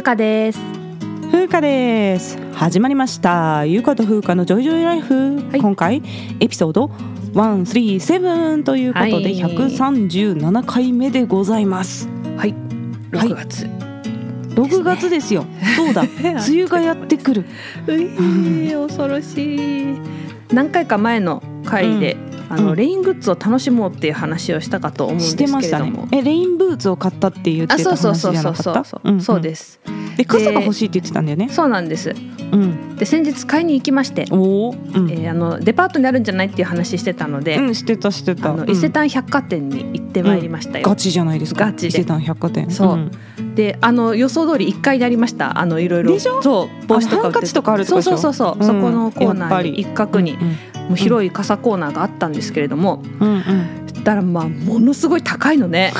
ゆかです。風花です。始まりました。ゆかと風花のジョイジョイライフ、はい。今回エピソード137ということではい。137回目でございます。はい。はい。6月、6月ですよ。そうだ。梅雨がやってくる。恐ろしい。何回か前の回で、あのうん。レイングッズを楽しもうっていう話をしたかと思うんですけしてましたれども、ね。えレインブーツを買ったって言ってあたそうそうそう話じゃなそうそう。そう、かった？んん。そうです。で傘が欲しいって言ってたんだよね。そうなんです。うん。で先日買いに行きまして、おおうん、えーあのデパートにあるんじゃないっていう話してたので、うんしてたしてた。伊勢丹百貨店に行ってまいりましたよ、ガチじゃないですか。ガチで。伊勢丹百貨店。そう。ん。であの予想通り1階にありました。あのいろいろ。でしょ？そう。帽子とかハンカチとかあるとこそうでしょ？そうそうそう、う。んそこのコーナーに一角に、うんもう広い傘コーナーがあったんですけれども、うんうん。たらまあものすごい高いのね。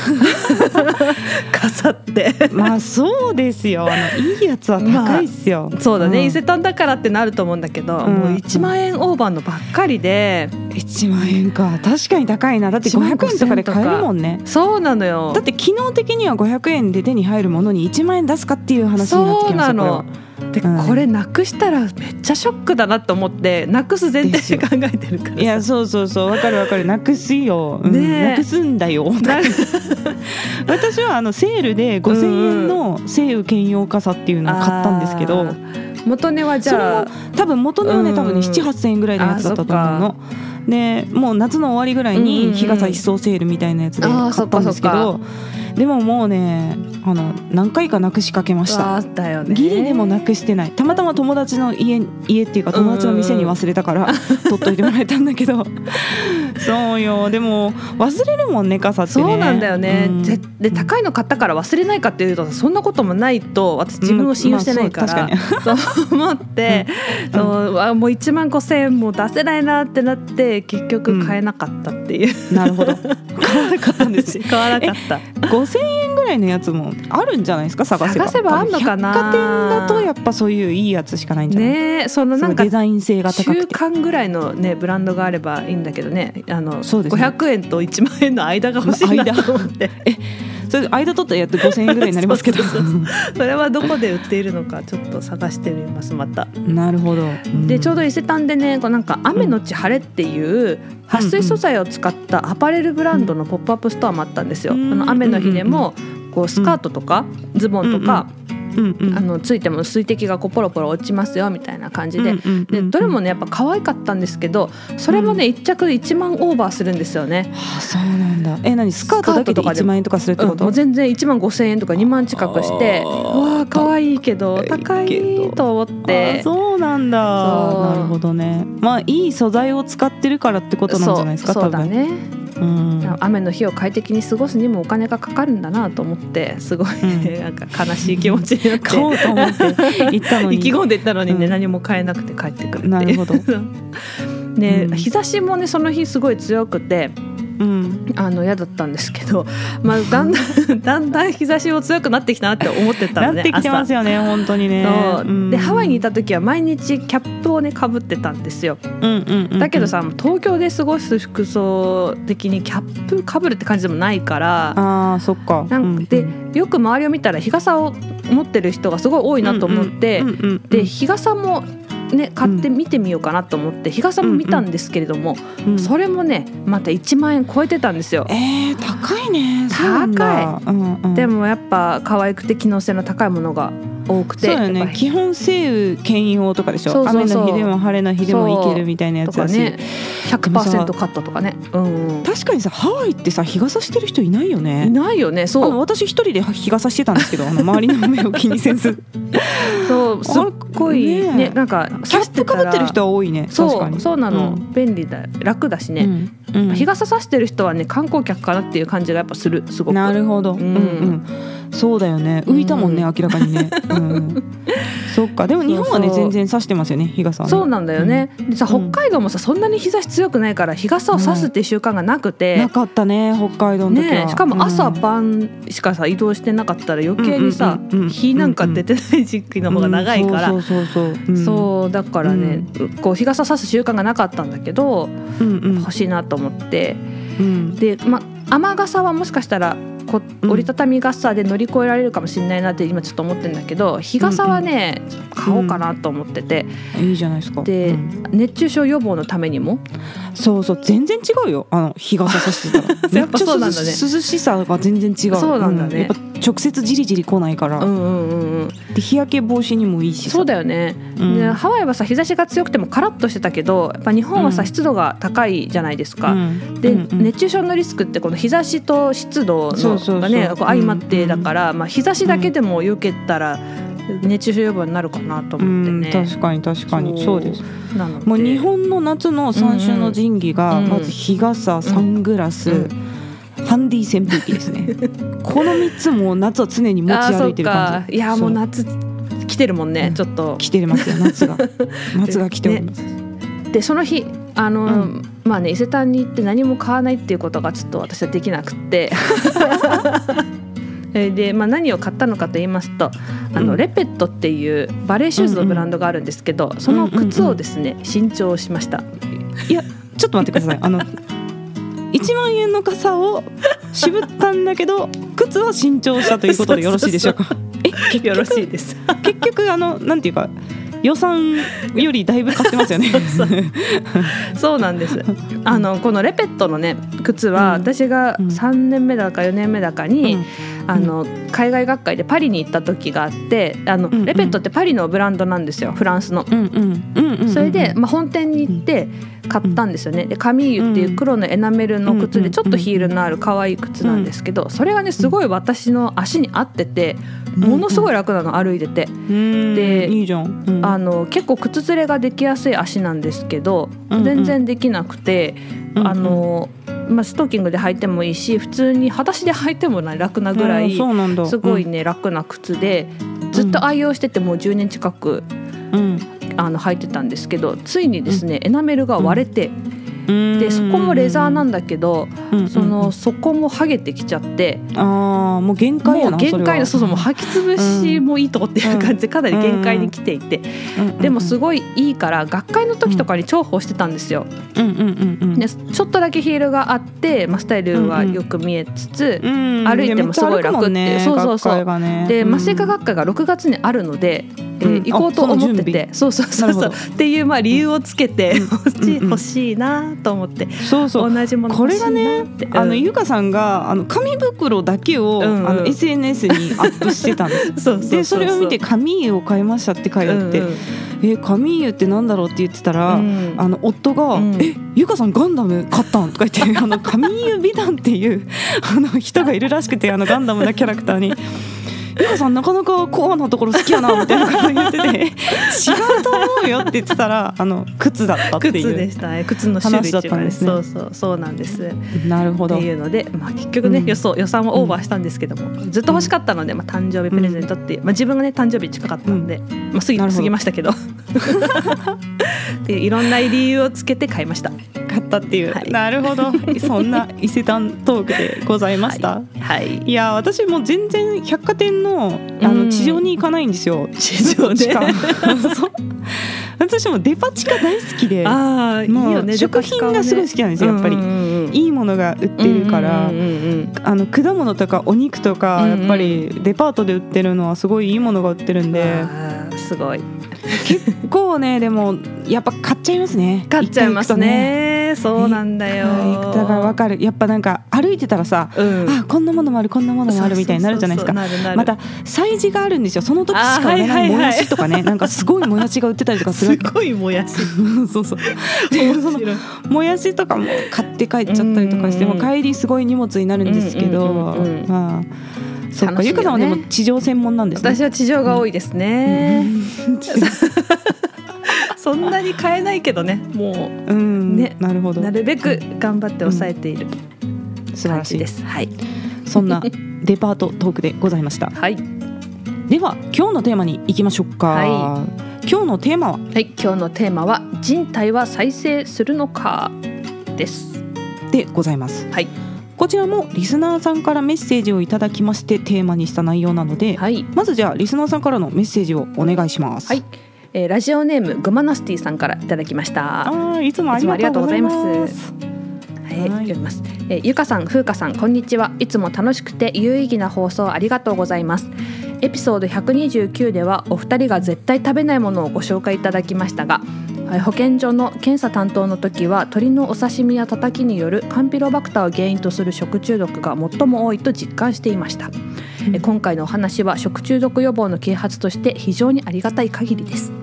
傘って。まあそうですよ。あのいいやつは高いっすよ、そうだね、ん。伊勢丹だからってなると思うんだけど、うん。もう1万円オーバーのばっかりで。1万円か。確かに高いな。だって1万500円とかで買えるもんね。そうなのよ。だって機能的には500円で手に入るものに1万円出すかっていう話になってきますよそうなの。こで、うんこれなくしたらめっちゃショックだなと思ってなくす前提で考えてるからいやそうそうそう。わかるわかる。なくすよ、うん。なくすんだよ。な 私はあのセールで5000円の西雨兼用傘っていうのを買ったんですけど、元値はじゃあ多分元値はねうん。多分ね7,8,000円ぐらいのやつだったと思うの。でもう夏の終わりぐらいに日傘一掃セールみたいなやつで買ったんですけどでももうねあの何回かなくしかけました。あだよね。ギリでもなくしてない。たまたま友達の家家っていうか友達の店に忘れたから 取っといてもらえたんだけど。そうよ。でも忘れるもんね傘ってね。そうなんだよね、うん。ぜで高いの買ったから忘れないかっていうとそんなこともないと私自分を信用してないから、うん。まあ そう思って、うん。そうあもう1万5,000円も出せないなってなって結局買えなかったっていう、なるほど。買わなかったんですよ買わなかった。5000円ぐらいのやつもあるんじゃないですか探せば。探せばあんのかな。百貨店だとやっぱそういういいやつしかないんじゃない、ねえそのすなんかデザイン性が高中くて。間ぐらいのねブランドがあればいいんだけどね。あのそうですね。500円と1万円の間が欲しいなと思って それで間取ったらやって5000円ぐらいになりますけど。それはどこで売っているのかちょっと探してみますまた。なるほど、でちょうどい伊勢丹でねこうなんか雨のち晴れっていう撥水素材を使ったアパレルブランドのポップアップストアもあったんですよ。あうん。の雨の日でもこうスカートとかズボンとか、うんうんあのついても水滴がこうポロポロ落ちますよみたいな感じで。でどれもねやっぱ可愛かったんですけどそれもね一着1万オーバーするんですよね、はあそうなんだ。え何スカートだけでスカートとかで1万円とかするってうん、こと、もう全然1万5千円とか2万近くして。わー可愛いけど高高いと思っあてそうなんだ。なるほどね。まあいい素材を使ってるからってことなんじゃないですかそうそうだね。うん雨の日を快適に過ごすにもお金がかかるんだなと思ってすごい、うん。なんか悲しい気持ちになって。買おうと思って行ったのに。意気込んでったのにね、うん。何も買えなくて帰ってくるっていう。なるほど。ね、うん。日差しもねその日すごい強くてうん。あの嫌だったんですけど、まあ、だんだん だんだん日差しも強くなってきたなって思ってたのねなってきてますよよね本当にね。そう。でハワイにいたた時は毎日キャップをねかぶってたんですよ。だけどさ東京で過ごす服装的にキャップかぶるって感じでもないからあーそっか。なんかでよく周りを見たら日傘を持ってる人がすごい多いなと思って、で日傘もね買って見てみようかなと思って日傘も見たんですけれども、それもねまた1万円超えてたんですよ。えー、高いね。そうなんだ。うんうん、でもやっぱ可愛くて機能性の高いものが多くて。そうよね。基本西雨兼用とかでしょ。そう雨の日でも晴れの日でも行けるみたいなやつだし、ね。100%カットとかね。うんうん。確かにさハワイってさ日傘してる人いないよね。いないよね。そう。私一人で日傘してたんですけど あの周りの目を気にせず。そう。すっごいねねなんかキャップかぶってる人は多いね。確かそうに。そうなの、うん。便利だ。楽だしね、うん。うん。日傘さしてる人はね観光客かなっていう感じがやっぱする。すごく。なるほど、うんうん。うんそうだよね。浮いたもんね、うん。明らかにね、うん、そっか。でも日本はね全然差してますよね日傘はね。そうなんだよね、でさうん。北海道もさそんなに日差し強くないから日傘を差すっていう習慣がなくて、なかったね北海道のね、しかも朝うん。晩しかさ移動してなかったら余計にさ、うんうんうんうん。日なんか出てない時期の方が長いから、うんそうだからね、こう日傘さす習慣がなかったんだけどうんうん。欲しいなと思って。うん。で、ま、雨傘はもしかしたらこうん。折りたたみ傘で乗り越えられるかもしれないなって今ちょっと思ってるんだけど日傘はね、買おうかなと思ってて、いいじゃないですか。で、うん。熱中症予防のためにも？そうそう全然違うよ。あの日傘さしてたら。やっぱそうなんだね。涼しさが全然違う。そうなんだね。やっぱ直接じりじり来ないから、うんうんうんうん。で日焼け防止にもいいしさ。そうだよね、うん。でハワイはさ日差しが強くてもカラッとしてたけどやっぱ日本はさ、うん湿度が高いじゃないですか、うん。で、うんうん。熱中症のリスクってこの日差しと湿度のがねこう相まってうんだから、まあ、日差しだけでもよけたら熱中症予防になるかなと思ってうんね。確かに確かに。そう。です。もう日本の夏の三種の神器がうんうん。まず日傘サングラス、うんハンディ扇風機ですね。この3つも夏は常に持ち歩いうてる感じか。いやもう夏来てるもんね、うん。ちょっと。来てますよ夏が。夏が来ております、でその日あの、うん。まあね伊勢丹に行って何も買わないっていうことがちょっと私はできなくって。えーで、まあ、何を買ったのかと言いますとあの、うん。レペットっていうバレーシューズのブランドがあるんですけど、その靴をですね新調しました。いやちょっと待ってください。あの1万円の傘を渋ったんだけど靴は新調したということでよろしいでしょうか？え結よろ局しいです。結局あのなんていうか予算よりだいぶ買ってますよね。そうなんです。あのこのレペットのね靴は、うん。私がうん。3年目だか4年目だかに、うんあの海外学会でパリに行った時があってあの、うんうん。レペットってパリのブランドなんですよフランスの。それで、まあ、本店に行って買ったんですよね。でカミーユっていう黒のエナメルの靴でちょっとヒールのある可愛い靴なんですけどそれがねすごい私の足に合っててものすごい楽なの歩いてて。うん。でいいじゃん、うん。あの結構靴ずれができやすい足なんですけど全然できなくて、あのまあ、ストッキングで履いてもいいし普通に裸足で履いてもない楽なぐらうんいすごいね、楽な靴でずっと愛用しててもう10年近くうん。あの履いてたんですけどついにですね、エナメルが割れて、うんでそこもレザーなんだけど、うんその底も剥げてきちゃって、ああもう限界やもう限なそれは。界のそうそうもう履き潰しもいいとこっていう感じでかなり限界に来ていて、でもすごいいいから学会の時とかに重宝してたんですよ。でちょっとだけヒールがあって、まあ、スタイルはよく見えつつ、うん歩いてもすごい楽ってねそうそうそう。ね。でうん。麻酔科学会が6月にあるので、えーうん。行こうと思ってて。そうそうそうそう。っていうまあ理由をつけて、うん。欲しいうん。うん。欲しいなと思って、そうそう。同じものこれがねあのうんゆかさんがあの紙袋だけを、うんうん。あの SNS にアップしてたんですそうでそれを見て「紙を買いました」って書いてあって「うんうん。え紙ってなんだろう?」って言ってたら、うん。あの夫が「うん。えゆかさんガンダム買ったん?」とか言ってあの紙湯美談っていうあの人がいるらしくてあのガンダムのキャラクターに。ゆかさんなかなかコアなところ好きやなみたいなこと言ってて 違うと思うよって言ってたらあの靴だったってい靴うでしたね。靴の種類だったんですね。そうそうそうなんです。なるほど。っていうので、まあ、結局ね、うん。予想予算はオーバーしたんですけども、ずっと欲しかったので、まあ、誕生日プレゼントっていう、まあ、自分がね誕生日近かったんで、まあ、過ぎ過ぎましたけど っていういろんな理由をつけて買いました。買ったっていう、はい。なるほど。そんな伊勢丹トークでございました、はい、い、や私も全然百貨店のあうん。の地上に行かないんですよ、地上ねずっと地下そう。私もデパ地下大好きで。ああいいもうよね食品がすごい好きなんですよやっぱり。うんうんうん。いいものが売ってるから、うんうんうんあの果物とかお肉とかうんうんやっぱりデパートで売ってるのはすごいいいものが売ってるんうんで、すごい結構ねでもやっぱ買っちゃいますね。買っちゃいますね。ね。そうなんだよ、はい、だからわかる。やっぱなんか歩いてたらさ、うん、あこんなものもあるこんなものもあるみたいになるじゃないですか。また催事があるんですよ。その時しか売れないもやしとかね、はいはい、なんかすごいもやしが売ってたりとかするすごいもやし。そうそう。でそのもやしとかも買って帰っちゃったりとかして、も帰りすごい荷物になるんですけど、まあそっか、ゆかさんはでも地上専門なんですね。私は地上が多いですね。そんなに買えないけどね、もう、うん、ね、なるほど。なるべく頑張って抑えている、うん、素晴らしいです。はい。そんな デパートトークでございました。はい。では今日のテーマに行きましょうか。はい。今日のテーマは？はい、今日のテーマは人体は再生するのか？です。でございます。はい。こちらもリスナーさんからメッセージをいただきましてテーマにした内容なので、はい、まずじゃあリスナーさんからのメッセージをお願いします。はいえー、ラジオネームグマナスティさんからいただきましたあいつもありがとうございますはい、読みます。えー、ゆかさん、ふうかさん、こんにちは。いつも楽しくて有意義な放送ありがとうございます。エピソード129ではお二人が絶対食べないものをご紹介いただきましたが、保健所の検査担当の時は鶏のお刺身やたたきによるカンピロバクターを原因とする食中毒が最も多いと実感していました、うん、今回のお話は食中毒予防の啓発として非常にありがたい限りです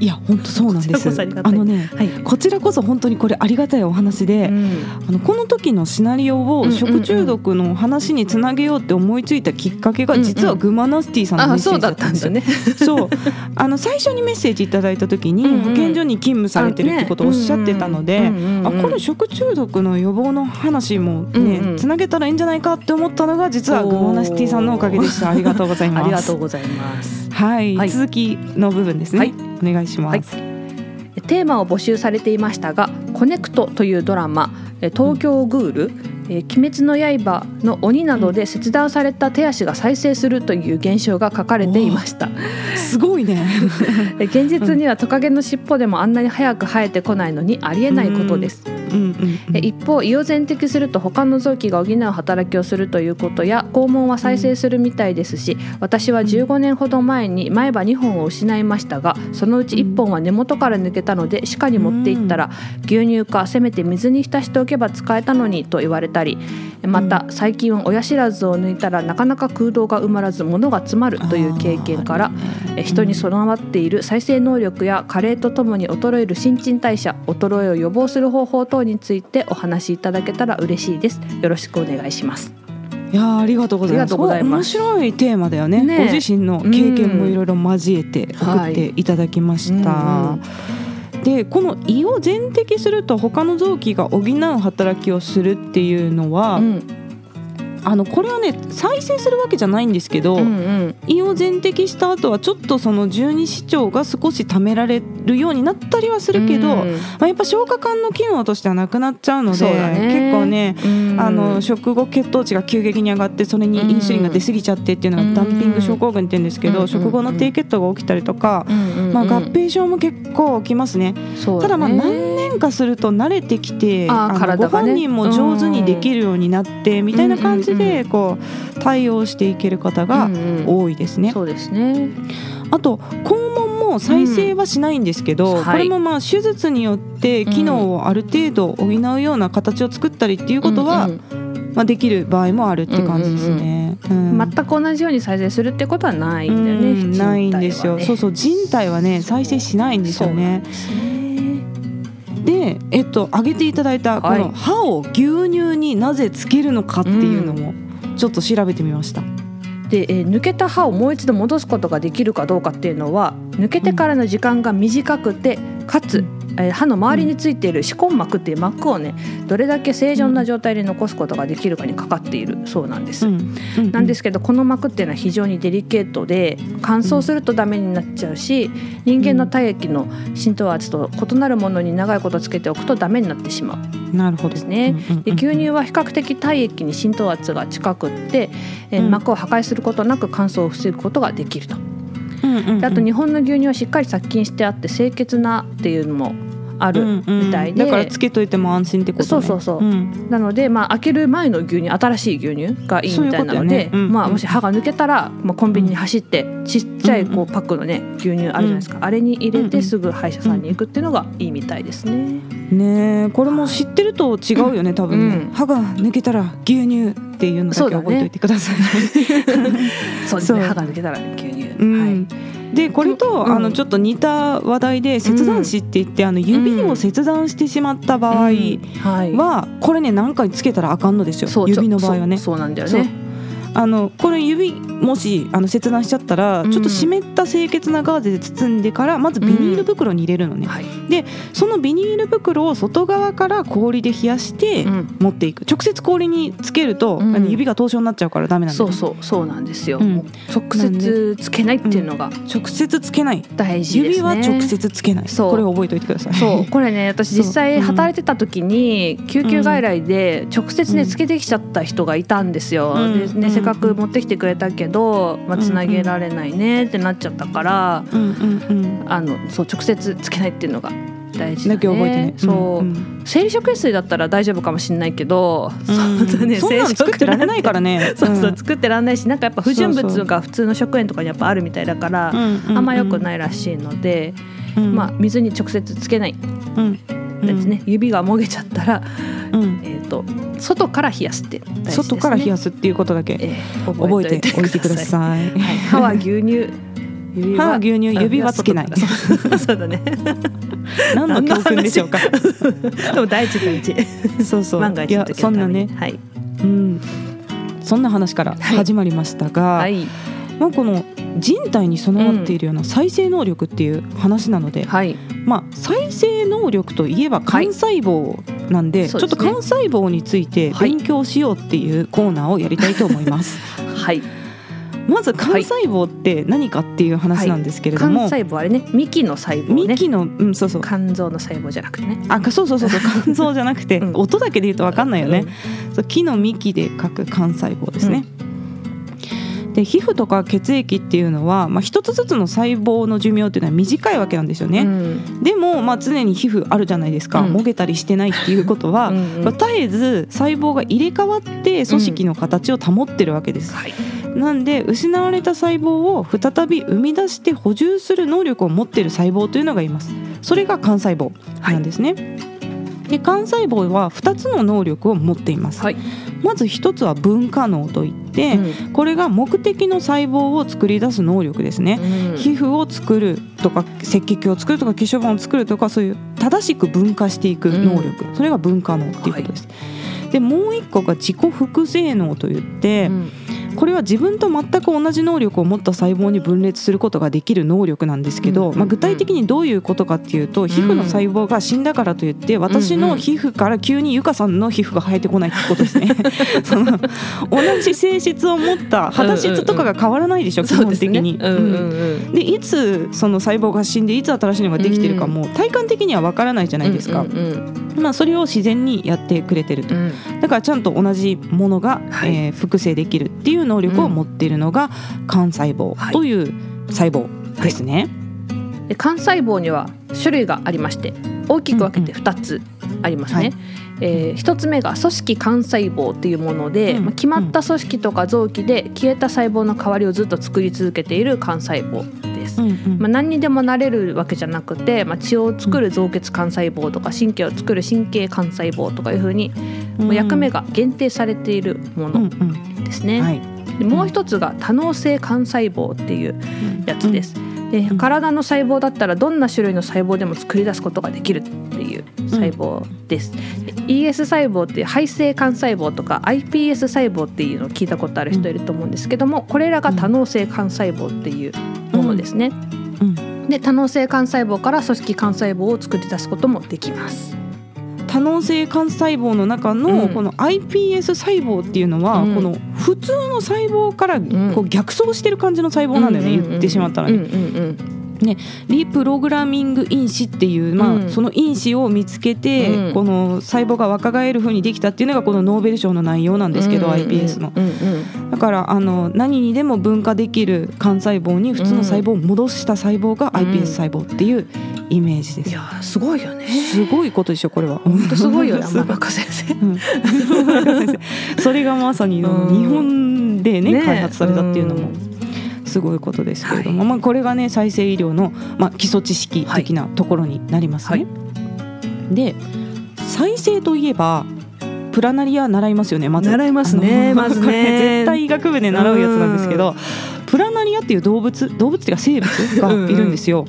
いや本当そうなんです。あのね、はい、こちらこそ本当にこれありがたいお話で、うん、あのこの時のシナリオを食中毒の話につなげようって思いついたきっかけが、実はグマナスティさんのメッセージだったんですよ。ね。そう。あの最初にメッセージいただいた時に保健所に勤務されてるってことをおっしゃってたので、あこの食中毒の予防の話もね、つなげたらいいんじゃないかって思ったのが実はグマナスティさんのおかげでした。ありがとうございます。ありがとうございます。はい、はい、続きの部分ですね、はい、お願いします、はい、テーマを募集されていましたが「コネクト」というドラマ「東京グール」えー、鬼滅の刃の鬼などで切断された手足が再生するという現象が書かれていました。すごいね。現実にはトカゲの尻尾でもあんなに早く生えてこないのにありえないことです、一方胃を全摘すると他の臓器が補う働きをするということや肛門は再生するみたいですし私は15年ほど前に前歯2本を失いましたがそのうち1本は根元から抜けたので歯科に持っていったら牛乳かせめて水に浸しておけば使えたのにと言われたりまた最近は親知らずを抜いたらなかなか空洞が埋まらず物が詰まるという経験から人に備わっている再生能力や加齢とともに衰える新陳代謝衰えを予防する方法等についてお話しいただけたら嬉しいです。よろしくお願いします。いやありがとうございます。面白いテーマだよね、ね、ご自身の経験もいろいろ交えて送ってい。ただきました、はいでこの胃を全摘すると他の臓器が補う働きをするっていうのは、うん。あのこれはね再生するわけじゃないんですけど、うんうん、胃を全摘した後はちょっとその十二指腸が少し貯められるようになったりはするけど、うん、まあ、やっぱ消化管の機能としてはなくなっちゃうので、ね、結構ね、うん、あの食後血糖値が急激に上がってそれにインスリンが出過ぎちゃってっていうのがダンピング症候群って言うんですけど、うん、食後の低血糖が起きたりとか、まあ、合併症も結構起きますね。ね。ただまあ何年かすると慣れてきてあのご本人も上手にできるようになってみたいな感じでこう対応していける方が多いですね。そうですね。あと肛門も再生はしないんですけど、これもまあ手術によって機能をある程度補うような形を作ったりっていうことは、まあ、できる場合もあるって感じですね、全く同じように再生するってことはないんだよね、ね。ないんですよ。そうそう。人体はね再生しないんですよね。で、えっと、挙げていただいたこの歯を牛乳になぜつけるのかっていうのもちょっと調べてみました。で、えー、抜けた歯をもう一度戻すことができるかどうかっていうのは抜けてからの時間が短くてかつえ歯の周りについている歯根膜っていう膜をねどれだけ正常な状態で残すことができるかにかかっているそうなんです。なんですけどこの膜っていうのは非常にデリケートで乾燥するとダメになっちゃうし人間の体液の浸透圧と異なるものに長いことつけておくとダメになってしまう。なるほどですね。で牛乳は比較的体液に浸透圧が近くって、え膜を破壊することなく乾燥を防ぐことができると。であと日本の牛乳はしっかり殺菌してあって清潔なっていうのもあるみたいで、うんうん、だからつけといても安心ってこと、ね、そうそうそう、うん、なので、まあ、開ける前の牛乳新しい牛乳がいいみたいなので、ねうん、まあ、もし歯が抜けたら、まあ、コンビニに走ってちっちゃいこうパックのね牛乳あるじゃないですか、あれに入れてすぐ歯医者さんに行くっていうのがいいみたいですね。ねこれも知ってると違うよね多分ね、歯が抜けたら牛乳っていうのだけ覚えておいてください。そう ですね。歯が抜けたら牛乳、はい。でこれと、あのちょっと似た話題で切断詞って言って、あの指を切断してしまった場合は、これね何回つけたらあかんのですよ。指の場合はね。そうなんだよねあのこれ指もしあの切断しちゃったら、ちょっと湿った清潔なガーゼで包んでからまずビニール袋に入れるのね、でそのビニール袋を外側から氷で冷やして持っていく、直接氷につけると、うん、指が凍傷になっちゃうからダメなんそうそうそうなんですよ、うん、直接つけないっていうのが、直接つけない。大事、ね、指は直接つけない。そう。これ覚えておいてください。そう。これね私実際働いてた時に救急外来で直接ねつけてきちゃった人がいたんですよ、でねく持ってきてくれたけど、まあ、つなげられないねってなっちゃったから、うんうんうん、あのそう直接つけないっていうのが大事だ、ね、覚えてね、そう、うんうん、生理食塩水だったら大丈夫かもしれないけど、うん、そね、そんな作ってられないからね。そうそう作ってられないしなんかやっぱ不純物が普通の食塩とかにやっぱあるみたいだからあんま良くないらしいので、まあ水に直接つけない、うんですね、指がもげちゃったら、うん、えーと、外から冷やすってね、外から冷やすっていうことだけ、えー、覚えておいてください。はい、歯は牛乳指は牛乳指はつけない。そうだね。何の教訓でしょうか。でも大事大事。そうそう。万が一そんなね。はい。うん。そんな話から始まりましたが、はい、まあこの人体に備わっているような再生能力っていう話なので、うん。はい、まあ、再生能力といえば幹細胞なんではい。でね、ちょっと幹細胞について勉強しようっていうコーナーをやりたいと思います。はい。まず幹細胞って何かっていう話なんですけれども、はい、幹細胞あれね。幹の細胞、ね、幹のうんそうそう。肝臓の細胞じゃなくてね。あそうそうそうそう。肝臓じゃなくて、うん、音だけで言うと分かんないよね、うん、そう木の幹で書く幹細胞ですね、うんで皮膚とか血液っていうのは、まあ、一つずつの細胞の寿命っていうのは短いわけなんですよね、うん、でも、まあ、常に皮膚あるじゃないですか、うん、もげたりしてないっていうことはうん、まあ、絶えず細胞が入れ替わって組織の形を保ってるわけです、はい、なんで失われた細胞を再び生み出して補充する能力を持っている細胞というのがいます。それが幹細胞なんですね、はい。で幹細胞は2つの能力を持っています、はい、まず1つは分化能といって、うん、これが目的の細胞を作り出す能力ですね、うん、皮膚を作るとか赤血球を作るとか化粧板を作るとかそういう正しく分化していく能力、うん、それが分化能っていうことです、はい、でもう1個が自己複製能といって、これは自分と全く同じ能力を持った細胞に分裂することができる能力なんですけど、まあ、具体的にどういうことかっていうと皮膚の細胞が死んだからといって私の皮膚から急にゆかさんの皮膚が生えてこないってことですね。その同じ性質を持った肌質とかが変わらないでしょ、基本的に。でいつその細胞が死んでいつ新しいのができてるかも体感的にはわからないじゃないですか。まあ、それを自然にやってくれてると、だからちゃんと同じものが、はい、えー、複製できるっていう能力を持っているのが幹細胞という細胞ですね。はい。で幹細胞には種類がありまして大きく分けて2つありますね。うんうんはい。えー、1つ目が組織幹細胞っていうもので、うん、まあ、決まった組織とか臓器で消えた細胞の代わりをずっと作り続けている幹細胞です。うんうん、まあ、何にでもなれるわけじゃなくて、まあ、血を作る造血幹細胞とか神経を作る神経幹細胞とかいうふうに、うん、役目が限定されているものですね。うんうん。はいでもう一つが多能性幹細胞っていうやつです。で体の細胞だったらどんな種類の細胞でも作り出すことができるっていう細胞です。ES 細胞っていう肺性幹細胞とか iPS 細胞っていうのを聞いたことある人いると思うんですけどもこれらが多能性幹細胞っていうものですね。で多能性幹細胞から組織幹細胞を作り出すこともできます。多能性幹細胞の中のこの iPS 細胞っていうのは、この普通の細胞からこう逆走してる感じの細胞なんだよね、言ってしまったらね。ね、リプログラミング因子っていう、まあ、うん、その因子を見つけて、うん、この細胞が若返るふうにできたっていうのがこのノーベル賞の内容なんですけど、うんうん、iPS の、うんうん、だからあの何にでも分化できる幹細胞に普通の細胞を戻した細胞が iPS 細胞っていうイメージです。いやすごいよね。すごいことでしょこれは。本当すごいよね天中先生。うん。山中先生それがまさに日本でね開発されたっていうのもすごいことですけれども、はい。まあ、これがね再生医療の、まあ、基礎知識的なところになりますね。で再生といえばプラナリア習いますよねまず。習いますねまずね。絶対医学部で習うやつなんですけどプラナリアっていう動物動物っていうか生物がいるんですよ。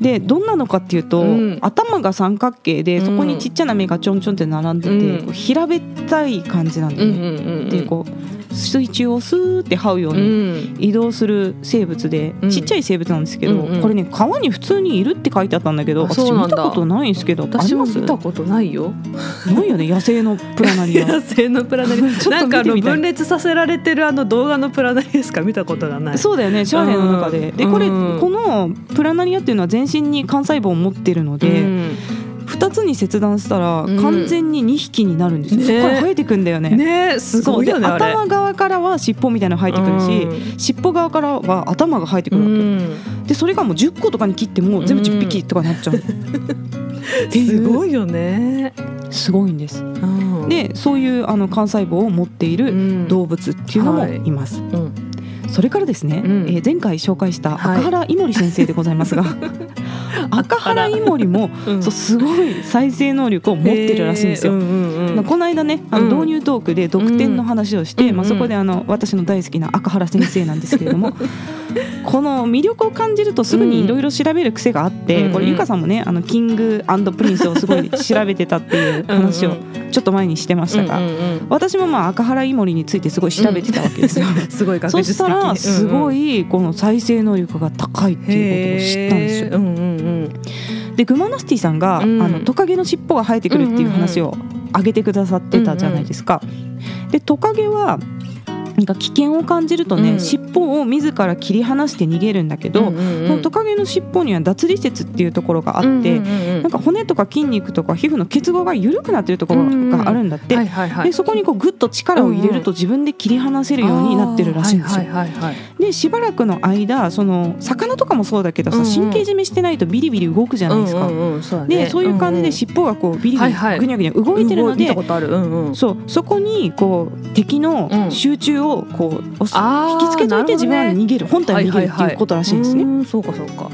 でどんなのかっていうと、うん。頭が三角形でうん。そこにちっちゃな目がちょんちょんって並んでて、うん。平べったい感じなんだうんよね。うんうん。でこう水中をスーって這うよううにん。移動する生物で、うん。ちっちゃい生物なんですけど、うんうんこれね川に普通にいるって書いてあったんだけどあ私見たことないんですけど私も見たことないよ。ないよね野生のプラナリア。野生のプラナリ ちょっとなんかあの分裂させられてるあの動画のプラナリしか見たことがない。そうだよねシャーレの中で、うん。でこれ、うん。このプラナリアっていうのは全身に幹細胞を持ってるので、うん2つに切断したらうん。完全に2匹になるんですよ、ね。そこから生えてくんだよね。ねすごいよね頭側からは尻尾みたいなのが生えてくるし、うん。尻尾側からは頭が生えてくるわけ。よ、うん。でそれがもう10個とかに切っても全部10匹とかになっちゃう、すごいよね。すごいんです。うん。でそういうあの幹細胞を持っているうん。動物っていうのもいます、うん。それからですね、うん。えー前回紹介したはい。赤原イモリ先生でございますが、アカハライモリも、うん。そうすごい再生能力を持ってるらしいんですよ。へーうんうんこの間ねあのうん。導入トークで得点の話をして、うん。まあ、そこであの私の大好きな赤原先生なんですけれどもこの魅力を感じるとすぐにいろいろ調べる癖があって、うんこれゆかさんもねあのキングプリンスをすごい調べてたっていう話をちょっと前にしてましたが、うんうんうん。私もまあアカハライモリについてすごい調べてたわけですよ。すごい学そしたらすごいいこの再生能力が高いっていうことを知ったんですよ。うんうんでグマナスティさんが、うん。あのトカゲの尻尾が生えてくるっていう話を挙げてくださってたじゃないですか。でトカゲはなんか危険を感じるとね、うん。尻尾を自ら切り離して逃げるんだけど、うんうんうん。このトカゲの尻尾には脱離節っていうところがあって、うんうんうんなんか骨とか筋肉とか皮膚の結合が緩くなってるところがあるんだって、はいはいはい。でそこにこうグッと力を入れると自分で切り離せるようになってるらしいんですよ。はいはいはいはい。でしばらくの間その魚とかもそうだけどさ、うんうん。神経締めしてないとビリビリ動くじゃないですか。うんうんうん。そね。でそういう感じで尻尾がこうビリビリはいはい。ぐにゃぐにゃ動いてるので、見たことある。うんうん。そう。そこにこう敵のうん。集中をこう引きつけといて自分は逃げる。本体は逃げるっていうことらしいんですね。はいはいはい。うんそうかそうか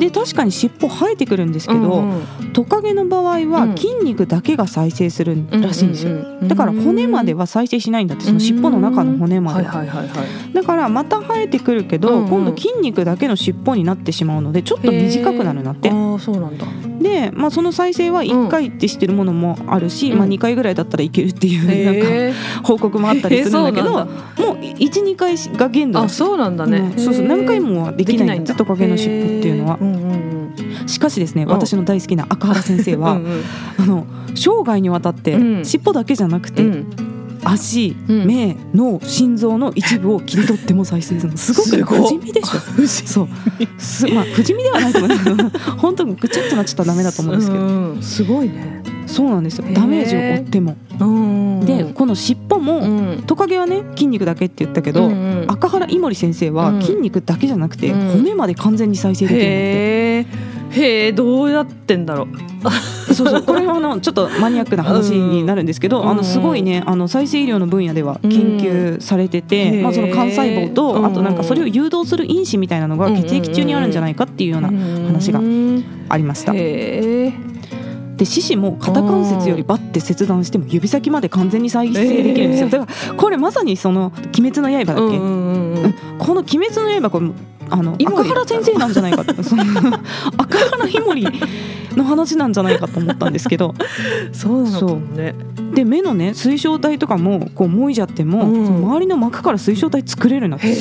で確かに尻尾生えてくるんですけど、うんうん。トカゲの場合はうん。筋肉だけが再生するらしいんですよ。だから骨までは再生しないんだってその尻尾の中の骨まで。ははいはいはいはい。だからまた生えてくるけど、うんうん。今度筋肉だけの尻尾になってしまうのでちょっと短くなるなって。ああそうなんだ。で、まあ、その再生は1回ってしてるものもあるし、うん。まあ、2回ぐらいだったらいけるっていう、なんへか報告もあったりするんだけど、もう12回が限度あそうなんだね。うんそうそう何回もはできないんだトカゲの尻尾っていうのはうんうんしかしですねん。私の大好きな赤原先生は、うんうんあの生涯にわたってうん。尻尾だけじゃなくて、うん。足、うん。目脳心臓の一部を切り取っても再生するのすごく不死身でしょ。そう。すまあ不死身ではないと思うけど本当ぐちゃっとなっちゃったらダメだと思うんですけど、うん。すごいねそうなんですよ。ダメージを負っても、うんでこの尻尾も、うん。トカゲはね筋肉だけって言ったけど、うん。うん赤原イモリ先生はうん。筋肉だけじゃなくて、うん。骨まで完全に再生できるって、へえどうやってんだろう。そうそう。これはあのちょっとマニアックな話になるんですけど、うん。あのすごいねあの再生医療の分野では研究されてて、うんまあ、その幹細胞と、うん。あとなんかそれを誘導する因子みたいなのが血液中にあるんじゃないかっていうような話がうんありました。へえで四肢も肩関節よりバッて切断しても指先まで完全に再生できるんですよ。えー。だからこれまさにその「鬼滅の刃」だっけ、うんうんこの「鬼滅の刃」これあの赤原先生なんじゃないかって その赤原イモリの話なんじゃないかと思ったんですけど。そうなのかもね。で目のね水晶体とかもこうもいじゃっても、うん。周りの膜から水晶体作れるなんて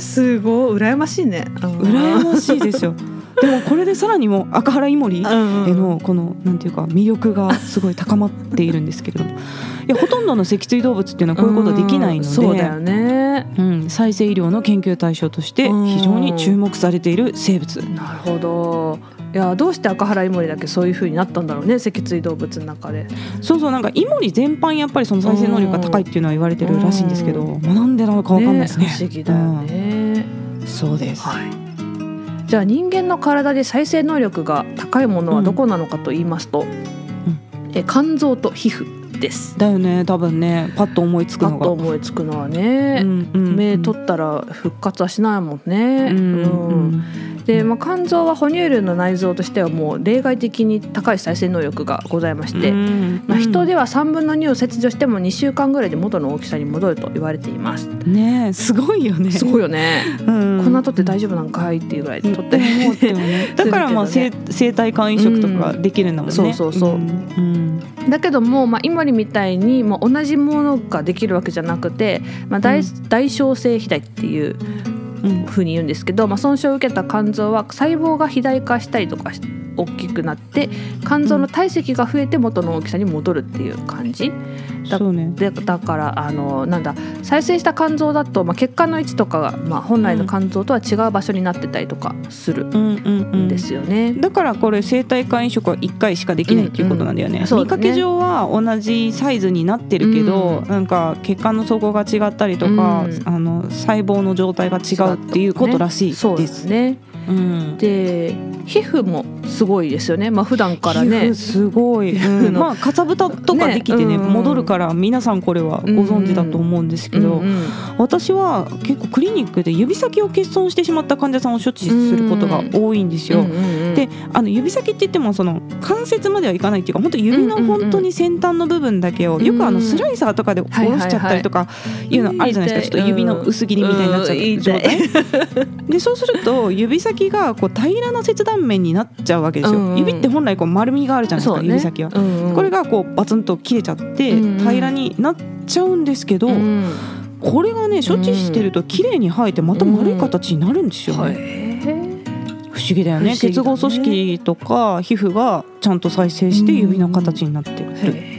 すごい。羨ましいね。羨ましいですよ。でもこれでさらにも赤原イモリへうんうん。のこのなんていうか魅力がすごい高まっているんですけれども。いやほとんどの脊椎動物っていうのはこういうことできないので、うんそうだよね。うん、再生医療の研究対象として非常に注目されている生物。なるほど。いやどうして赤原イモリだけそういう風になったんだろうね脊椎動物の中で。そうそうなんかイモリ全般やっぱりその再生能力が高いっていうのは言われてるらしいんですけど、うまあなんでなのかわかんないですね。不思議だよね、うん。そうです。はいじゃあ人間の体で再生能力が高いものはどこなのかと言いますと、え肝臓と皮膚です。だよね多分ね。パッと思いつくパッのがと思いつくのはね、うんうんうん。目取ったら復活はしないもんね。うんうん。うんで、まあ、肝臓は哺乳類の内臓としてはもう例外的に高い再生能力がございまして、うん。まあ、人では3分の2を切除しても2週間ぐらいで元の大きさに戻ると言われています。ねえすごいよね。すごいよね。うん。こんな取って大丈夫なんかいっていうぐらい取って。ね。だからまあ生生体肝移植とかができるんだもんね、そうそうそう。ん。うん。だけども、まあ、イモリみたいに、まあ、同じものができるわけじゃなくて、まあ、大うん。大小性肥大っていううんふうに言うんですけど、まあ、損傷を受けた肝臓は細胞が肥大化したりとかし大きくなって肝臓の体積が増えて元の大きさに戻るっていう感じ。だそうね。でだからあのなんだ再生した肝臓だと、まあ、血管の位置とかが、まあ、本来の肝臓とは違う場所になってたりとかするうんうんうんん。ですよね。だからこれ生体肝移植は1回しかできないっていうことなんだよね,、うんうん。そうだね。見かけ上は同じサイズになってるけど、うん。なんか血管の底が違ったりとか、うん。あの細胞の状態が違うっていうことらしいです。そうですねうんで皮膚もすごいですよね、まあ普段から皮ね膚すごい、皮膚の。まあかさぶたとかできてねね。うん戻るから皆さんこれはご存知だと思うんですけど、うんうん。私は結構クリニックで指先を欠損してしまった患者さんを処置することが多いんですよ。うんうんうん。であの指先って言ってもその関節まではいかないっていうか本当指の本当に先端の部分だけを、よくあのスライサーとかで下ろしちゃったりとかいうのあるじゃないですか、ちょっと指の薄切りみたいになっちゃう状態、でそうすると指先がこう平らな切断面になっちゃうわけですよ、うんうん。指って本来こう丸みがあるじゃないですか、ね。指先は。うんうん。これがこうバツンと切れちゃってうんうん。平らになっちゃうんですけど、うんこれがね処置してると綺麗に生えてまた丸い形になるんですよね。はい。不思議だよね。ね。結合組織とか皮膚がちゃんと再生して指の形になってる、へ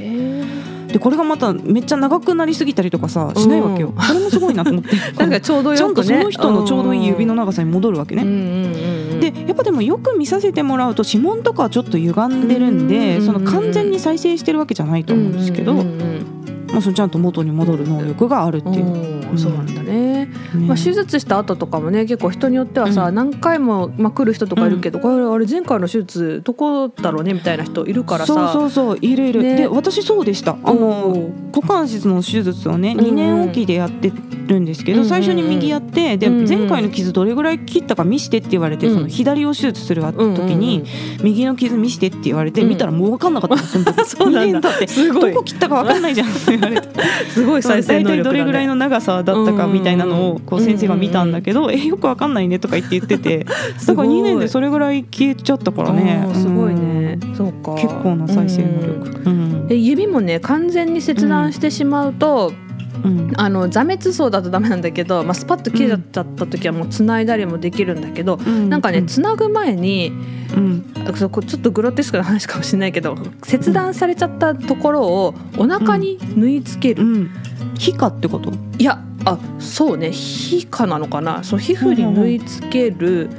でこれがまためっちゃ長くなりすぎたりとかさしないわけよ、うんこれもすごいなと思って。ー なんかちょうどちゃよくね。んとその人のちょうどいい指の長さに戻るわけね、うんうんうんうんでやっぱでもよく見させてもらうと指紋とかはちょっと歪んでるんで、うんその完全に再生してるわけじゃないと思うんですけど、うんうんうんまあ、そのちゃんと元に戻る能力があるっていう、うん。そうなんだね、ね。まあ、手術した後とかもね結構人によってはさ、うん何回も、まあ、来る人とかいるけど、これあれ前回の手術どこだろうねみたいな人いるからさ。そうそうそういるいる、ね。で私そうでした。あおのー股関節の手術をねうん。うん2年おきでやってるんですけど、うんうん最初に右やってで、うんうん前回の傷どれぐらい切ったか見してって言われて、うん。その左を手術する時に、うん右の傷見してって言われて、うん。見たらもう分かんなかったのその時。そうなんだ。2年経ってどこ切ったか分かんないじゃん。って言わ すごい再生大能力だ、ね、体どれぐらいの長さだったかみたいなのをこう先生が見たんだけど、えよく分かんないねとか言って言っててだから2年でそれぐらい消えちゃったからね。すごいね。うんそうか。結構な再生能力。うん。で指もね完全に切断してしまうと、うんあの座滅層だとダメなんだけど、まあ、スパッと切れちゃった時はもうつないだりもできるんだけど、なんかねつなぐ前にうん。ちょっとグロテスクな話かもしれないけど切断されちゃったところをお腹に縫い付ける、うん、皮下ってこと？いやあそうね。皮下なのかな。そう皮膚に縫い付ける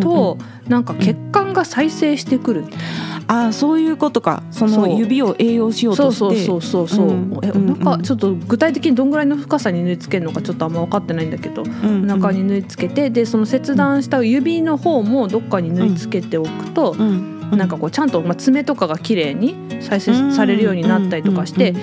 と、なんか血管が再生してくる、ああそういうことか。その指を栄養しようそうとして。そうそうそうそう、う。ん。えうんお腹ちょっと具体的にどんぐらいの深さに縫い付けるのかちょっとあんま分かってないんだけど、うんお腹に縫い付けてでその切断した指の方もどっかに縫い付けておくと、うん。なんかこうちゃんと、まあ、爪とかが綺麗に再生されるようになったりとかして、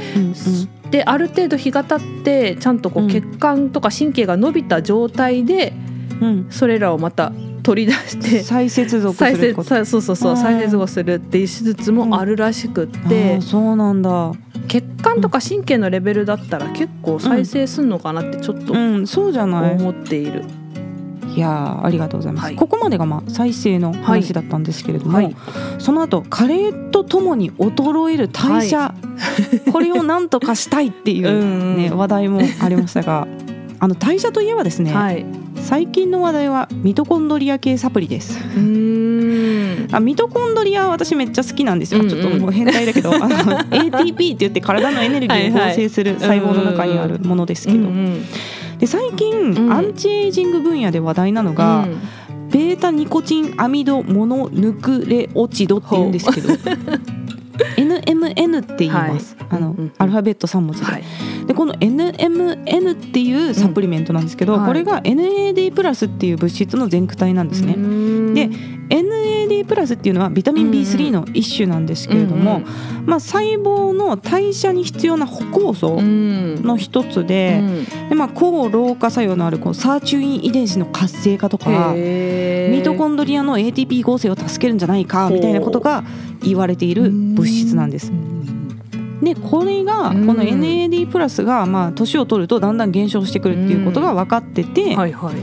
である程度日が経ってちゃんとこううん。血管とか神経が伸びた状態でうん。それらをまた取り出して再接続すること。さそうそうそう再接続するっていう手術もあるらしくっあてー、そうなんだ。血管とか神経のレベルだったら結構再生すんのかなってちょっとうん。そうじゃない。思っている。いやーありがとうございます、はい。ここまでがまあ再生の話だったんですけれども、はい。その後加齢とともに衰える代謝、これをなんとかしたいっていう うんね、話題もありましたがあの代謝といえばですね、はい、最近の話題はミトコンドリア系サプリです。うーん。あミトコンドリアは私めっちゃ好きなんですよ、うんうん。ちょっともう変態だけどあの ATP って言って体のエネルギーを合成する細胞の中にあるものですけど、うんうん。で最近、ん。アンチエイジング分野で話題なのが、ベータニコチンアミドモノヌクレオチドって言うんですけど NMN って言います、あのうんうんアルファベット3文字で、はい。でこの NMN っていうサプリメントなんですけど、うん。はい。これが NAD プラスっていう物質の全駆体なんですね。で NAD プラスっていうのはビタミン B3 の一種なんですけれども、まあ、細胞の代謝に必要な歩行素のの一つで,、でまあ、抗老化作用のあるこうサーチュイン遺伝子の活性化とかミトコンドリアの ATP 合成を助けるんじゃないかみたいなことが言われている物質なんです。でこれがうんこの NAD プラスがまあ年を取るとだんだん減少してくるっていうことが分かってて、はいはい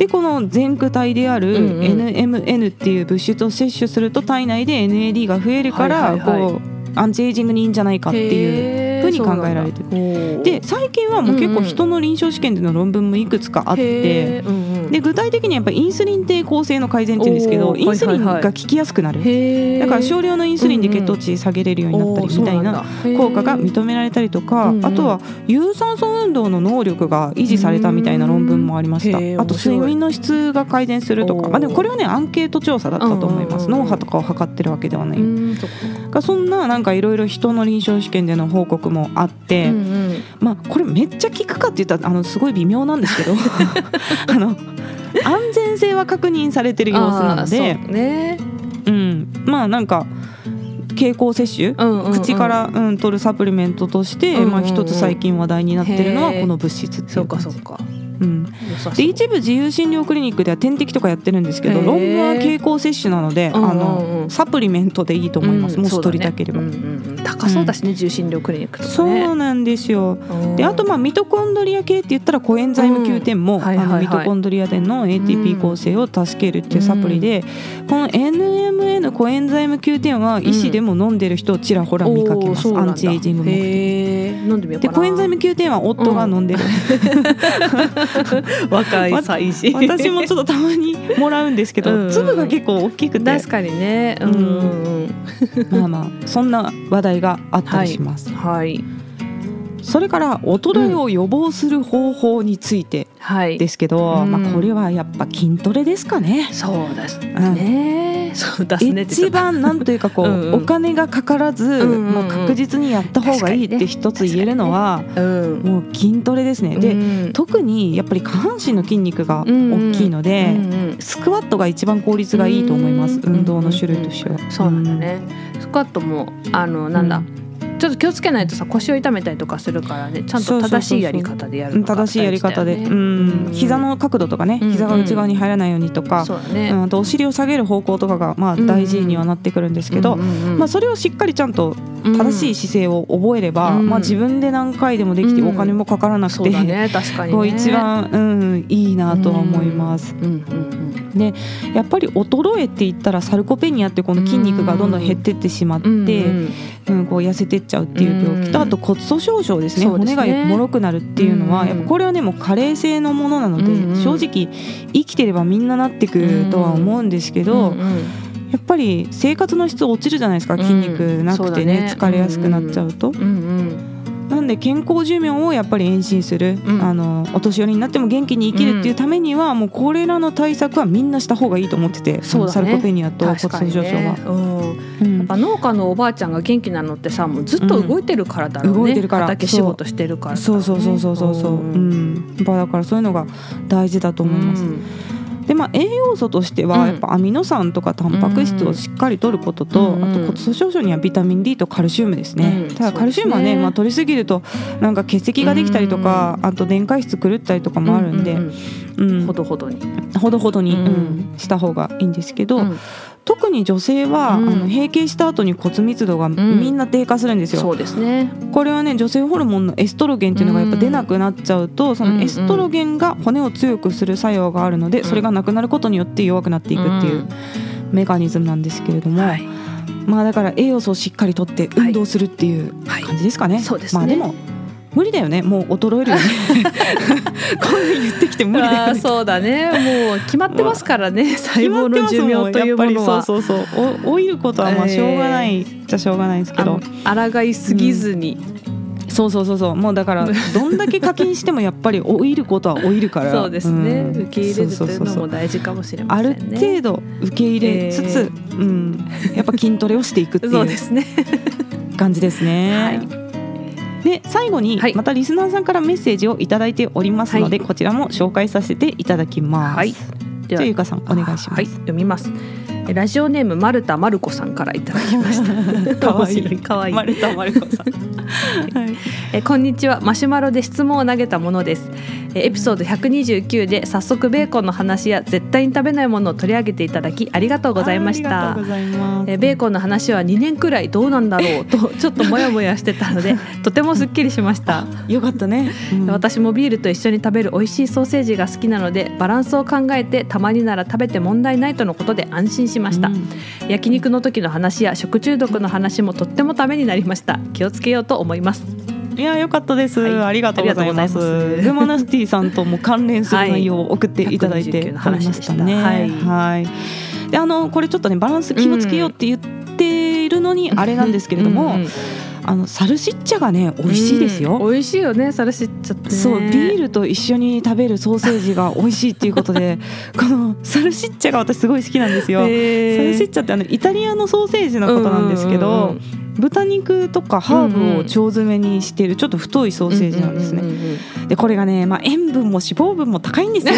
でこの全駆体であるうんうん NMN っていう物質を摂取すると体内で NAD が増えるからこうアンチエイジングにいいんじゃないかっていううふうに考えられてる。るで最近はもう結構人の臨床試験での論文もいくつかあって。で具体的にはやっぱインスリン抵抗性の改善っていうんですけどインスリンが効きやすくなる。へだから少量のインスリンで血糖値下げれるようになったりみたいな効果が認められたりとか、あとは有酸素運動の能力が維持されたみたいな論文もありました、あと睡眠の質が改善するとか。まあ、でもこれはねアンケート調査だったと思います、脳波とかを測ってるわけではない、がそんななんかいろいろ人の臨床試験での報告もあって、まあこれめっちゃ効くかって言ったらあのすごい微妙なんですけど。あの安全性は確認されてる様子なのでね。うん、まあなんか経口摂取、うんうんうん。口から、うん、取るサプリメントとして、うんうんうん。まあ、一つ最近話題になってるのはこの物質っていそうう感じ。かそうかうん、で一部自由診療クリニックでは点滴とかやってるんですけど論文は経口摂取なので、あのサプリメントでいいと思います、うんもし取りたければ。高そうだしね、重心療クリニックそね。うなんですよ。であとまあミトコンドリア系って言ったらコエンザイム Q10 も、うんはいはいはい。あのミトコンドリアでの ATP 構成を助けるっていうサプリで、この NMN コエンザイム Q10 は医師でも飲んでる人をちらほら見かけます、アンチエイジング目的で。みようかな。でコエンザイム Q10 は夫が飲んでる、若い妻子。私もちょっとたまにもらうんですけどうん。うん粒が結構大きくて。確かにね。うん。うん。うんまあまあそんな話題があったりします、はいそれから衰えを予防する方法についてはい。ですけど、うん。まあ、これはやっぱ筋トレですかね。そうですうん。ねそうですね一番なんというかこう うんうん。お金がかからず、んうんうん。もう確実にやった方がいいって一つ言えるのは、たうん。もう筋トレですね。で、うん。特にやっぱり下半身の筋肉がうん大きいので、スクワットが一番効率がいいと思います、うん運動の種類としては。そうなんだね。スクワットもあのなんだちょっと気をつけないとさ腰を痛めたりとかするからね。ちゃんと正しいやり方でやる正しいやり方で、ねうん、膝の角度とかね、うん。膝が内側に入らないようにとか、そうだね。うん、あとお尻を下げる方向とかがまあ大事にはなってくるんですけど、うんうんうん。まあ、それをしっかりちゃんと正しい姿勢を覚えれば、うん。まあ、自分で何回でもできてうんお金もかからなくて、そうだね。確かにね。こう一番、うん、いいなとは思います。うんうんでやっぱり衰えって言ったらサルコペニアってこの筋肉がどんどん減ってってしまって、うんうん。うんこう痩せてっちゃうっていう病気とうん。あと骨粗しょう症ですね。ね。骨がもろくなるっていうのは、うん。やっぱこれはねもう加齢性のものなので、正直生きてればみんななってくとは思うんですけど、やっぱり生活の質落ちるじゃないですか。筋肉なくてね,、疲れやすくなっちゃうと。うんうんで健康寿命をやっぱり延伸する、うん。あのお年寄りになっても元気に生きるっていうためには、もうこれらの対策はみんなした方がいいと思ってて、そうだね。サルコペニアと骨粗しょう症は。ね。うん。うん。やっぱ農家のおばあちゃんが元気なのってさもうずっと動いてるからだろうね、動いてるから。畑仕事してるからね。そう。そうそうそうそうそう、うん。ん。やっぱだからそういうのが大事だと思います。うんでまあ栄養素としてうん。はやっぱアミノ酸とかタンパク質をしっかり取ることと、うんあと骨粗しょう症にはビタミン D とカルシウムですね。うん。ただカルシウムはねまあ取りすぎるとなんか結石ができたりとか、あと電解質狂ったりとかもあるんで、ううん。うん。ほどほどに、ほどほどに、うん。うん。した方がいいんですけど、うん特に女性は、うん。あの閉経した後に骨密度がみんな低下するんですよ。そうですね。これはね女性ホルモンのエストロゲンっていうのがやっぱ出なくなっちゃうと、そのエストロゲンが骨を強くする作用があるので、それがなくなることによって弱くなっていくっていうメカニズムなんですけれども、はい。まあだから栄養素をしっかりとって運動するっていうはい。感じですかね。そうですね。まあでも無理だよね。もう衰えるよね。こんなん言ってきて無理だよね。あーそうだね。もう決まってますからね。細胞の寿命というものは。やっぱりそうそうそう。お老いることはまあしょうがない。じゃしょうがないんですけど、抗いすぎずに、そうそうそうそう。もうだからどんだけ課金しても やっぱり老いることは老いるから。そうですね、ん。受け入れるというのも大事かもしれまあせんね。る程度受け入れつつ、うん、やっぱ筋トレをしていくっていうそうですね。感じですね。で最後にはい。またリスナーさんからメッセージをいただいておりますので、はい。こちらも紹介させていただきます。はい。でじゃあゆかさんお願いします。はい。読みます。えラジオネームマルタマルコさんからいただきました。かわいい。面白かわいい。マルタマルコさん。はい。えこんにちは。マシュマロで質問を投げたものです。えエピソード129で早速ベーコンの話や絶対に食べないものを取り上げていただきありがとうございました。ありがとうございます。えベーコンの話は2年くらいどうなんだろうとちょっとモヤモヤしてたので とてもすっきりしました。よかったね。うん。私もビールと一緒に食べる美味しいソーセージが好きなのでバランスを考えてたまになら食べて問題ないとのことで安心しました、うん。焼肉の時の話や食中毒の話もとってもためになりました。気をつけようと思います。いや良かったです、はい。ありがとうございます。ありがとうございます。ルマナスティさんとも関連する内容を送っていただいておりましたね。129 のはい。であのこれちょっとねバランス気をつけようって言っているのにあれなんですけれども、うんうんあのサルシッチャがね美味しいですよ。うん美味しいよねサルシッチャってねそうビールと一緒に食べるソーセージが 美味しいっていうことでこのサルシッチャが私すごい好きなんですよ。サルシッチャってあのイタリアのソーセージのことなんですけど、うんうんうん豚肉とかハーブを腸詰めにしているちょっと太いソーセージなんですね。うんうんうんうんでこれがね、まあ、塩分も脂肪分も高いんですよ。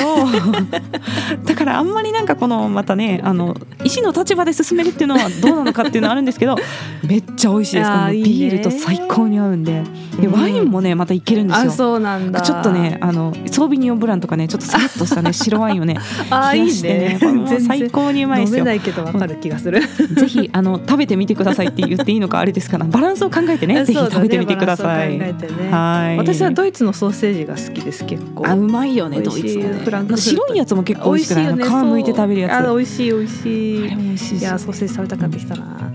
だからあんまりなんかこのまたねあの医師の立場で進めるっていうのはどうなのかっていうのはあるんですけど めっちゃ美味しいです。ビールと最高に合うんで。でうん。ワインもねまたいけるんですあよ。そうなんだ。ちょっとねあのソービニオンブランとかねちょっとさらっとしたね 白ワインをねあいい冷やしてねこれもう全然最高にうまいですよ。飲めないけどわかる気がする。ぜひあの食べてみてくださいって言っていいのかあれですからバランスを考えてねぜひ食べてみてください。ね。はい。私はドイツのソーセージが好きです結構。あうまいよねドイツのね。白いやつも結構美味しくない？あの皮むいて食べるやつ。あ美味しい美味しい。あれも美味しいしいやソーセージ食べたくなってきたな。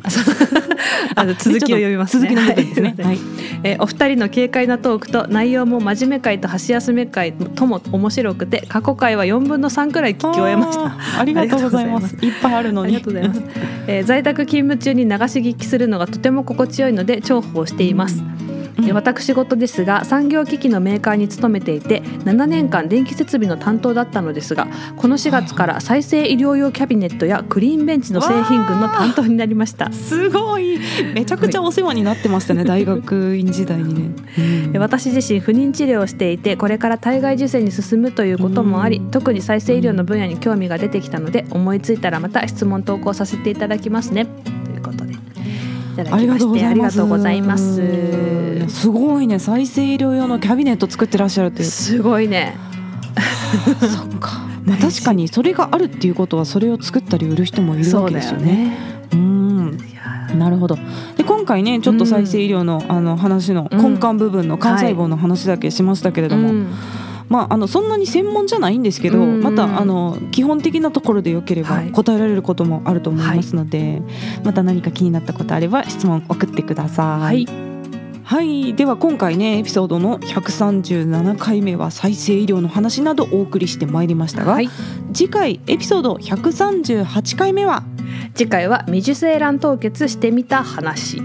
あ続きを読みますね。続きの部分ですね。はい。はい。えーお二人の軽快なトークと内容も真面目会と箸休め会とも面白くて過去回は4分の3くらい聞き終えましたありがとうございます。いっぱいあるのに。ありがとうございます、えー在宅勤務中に流し聞きするのがとても心地よいので重宝しています、うんえー私事ですが産業機器のメーカーに勤めていて7年間電気設備の担当だったのですがこの4月から再生医療用キャビネットやクリーンベンチの製品群の担当になりました すごい。めちゃくちゃお世話になってましたね。大学院時代にね。うんえ私自身不妊治療をしていてこれから体外受精に進むということもありうん特に再生医療の分野に興味が出てきたので思いついたらまた質問投稿させていただきますねただありがきましてとうございます。ありがとうございますごいね。再生医療用のキャビネット作ってらっしゃるって。そすごいね っか。まあ確かにそれがあるっていうことはそれを作ったり売る人もいるわけですよね。うん。なるほどで今回ねちょっと再生医療の,、あの話の根幹部分の幹細胞の話だけしましたけれども、うんまあ、あのそんなに専門じゃないんですけど、うん。またあの基本的なところでよければはい。答えられることもあると思いますので、また何か気になったことあれば質問送ってください。はい。はい、では今回ねエピソードの137回目は再生医療の話などお送りしてまいりましたが、はい。次回エピソード138回目は？次回は未受精卵凍結してみた話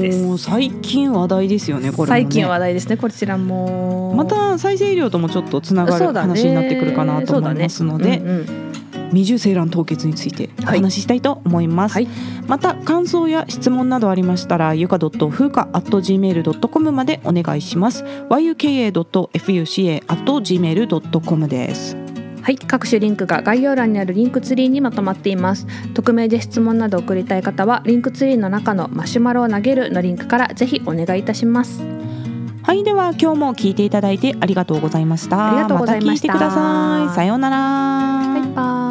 です。最近話題ですよねこれもね。最近話題ですねこちらも。また再生医療ともちょっとつながる話になってくるかなと思いますので、ね。うんうん。未受精卵凍結についてお話ししたいと思います、はい。また感想や質問などありましたらゆか .fuka.gmail.com までお願いします。yuka.fuca.gmail.com ですはい、各種リンクが概要欄にあるリンクツリーにまとまっています。匿名で質問など送りたい方は、リンクツリーの中のマシュマロを投げるのリンクからぜひお願いいたします。はいでは今日も聞いていただいてありがとうございましたありがとうございましたた聞いてくださいさようならバイバイ。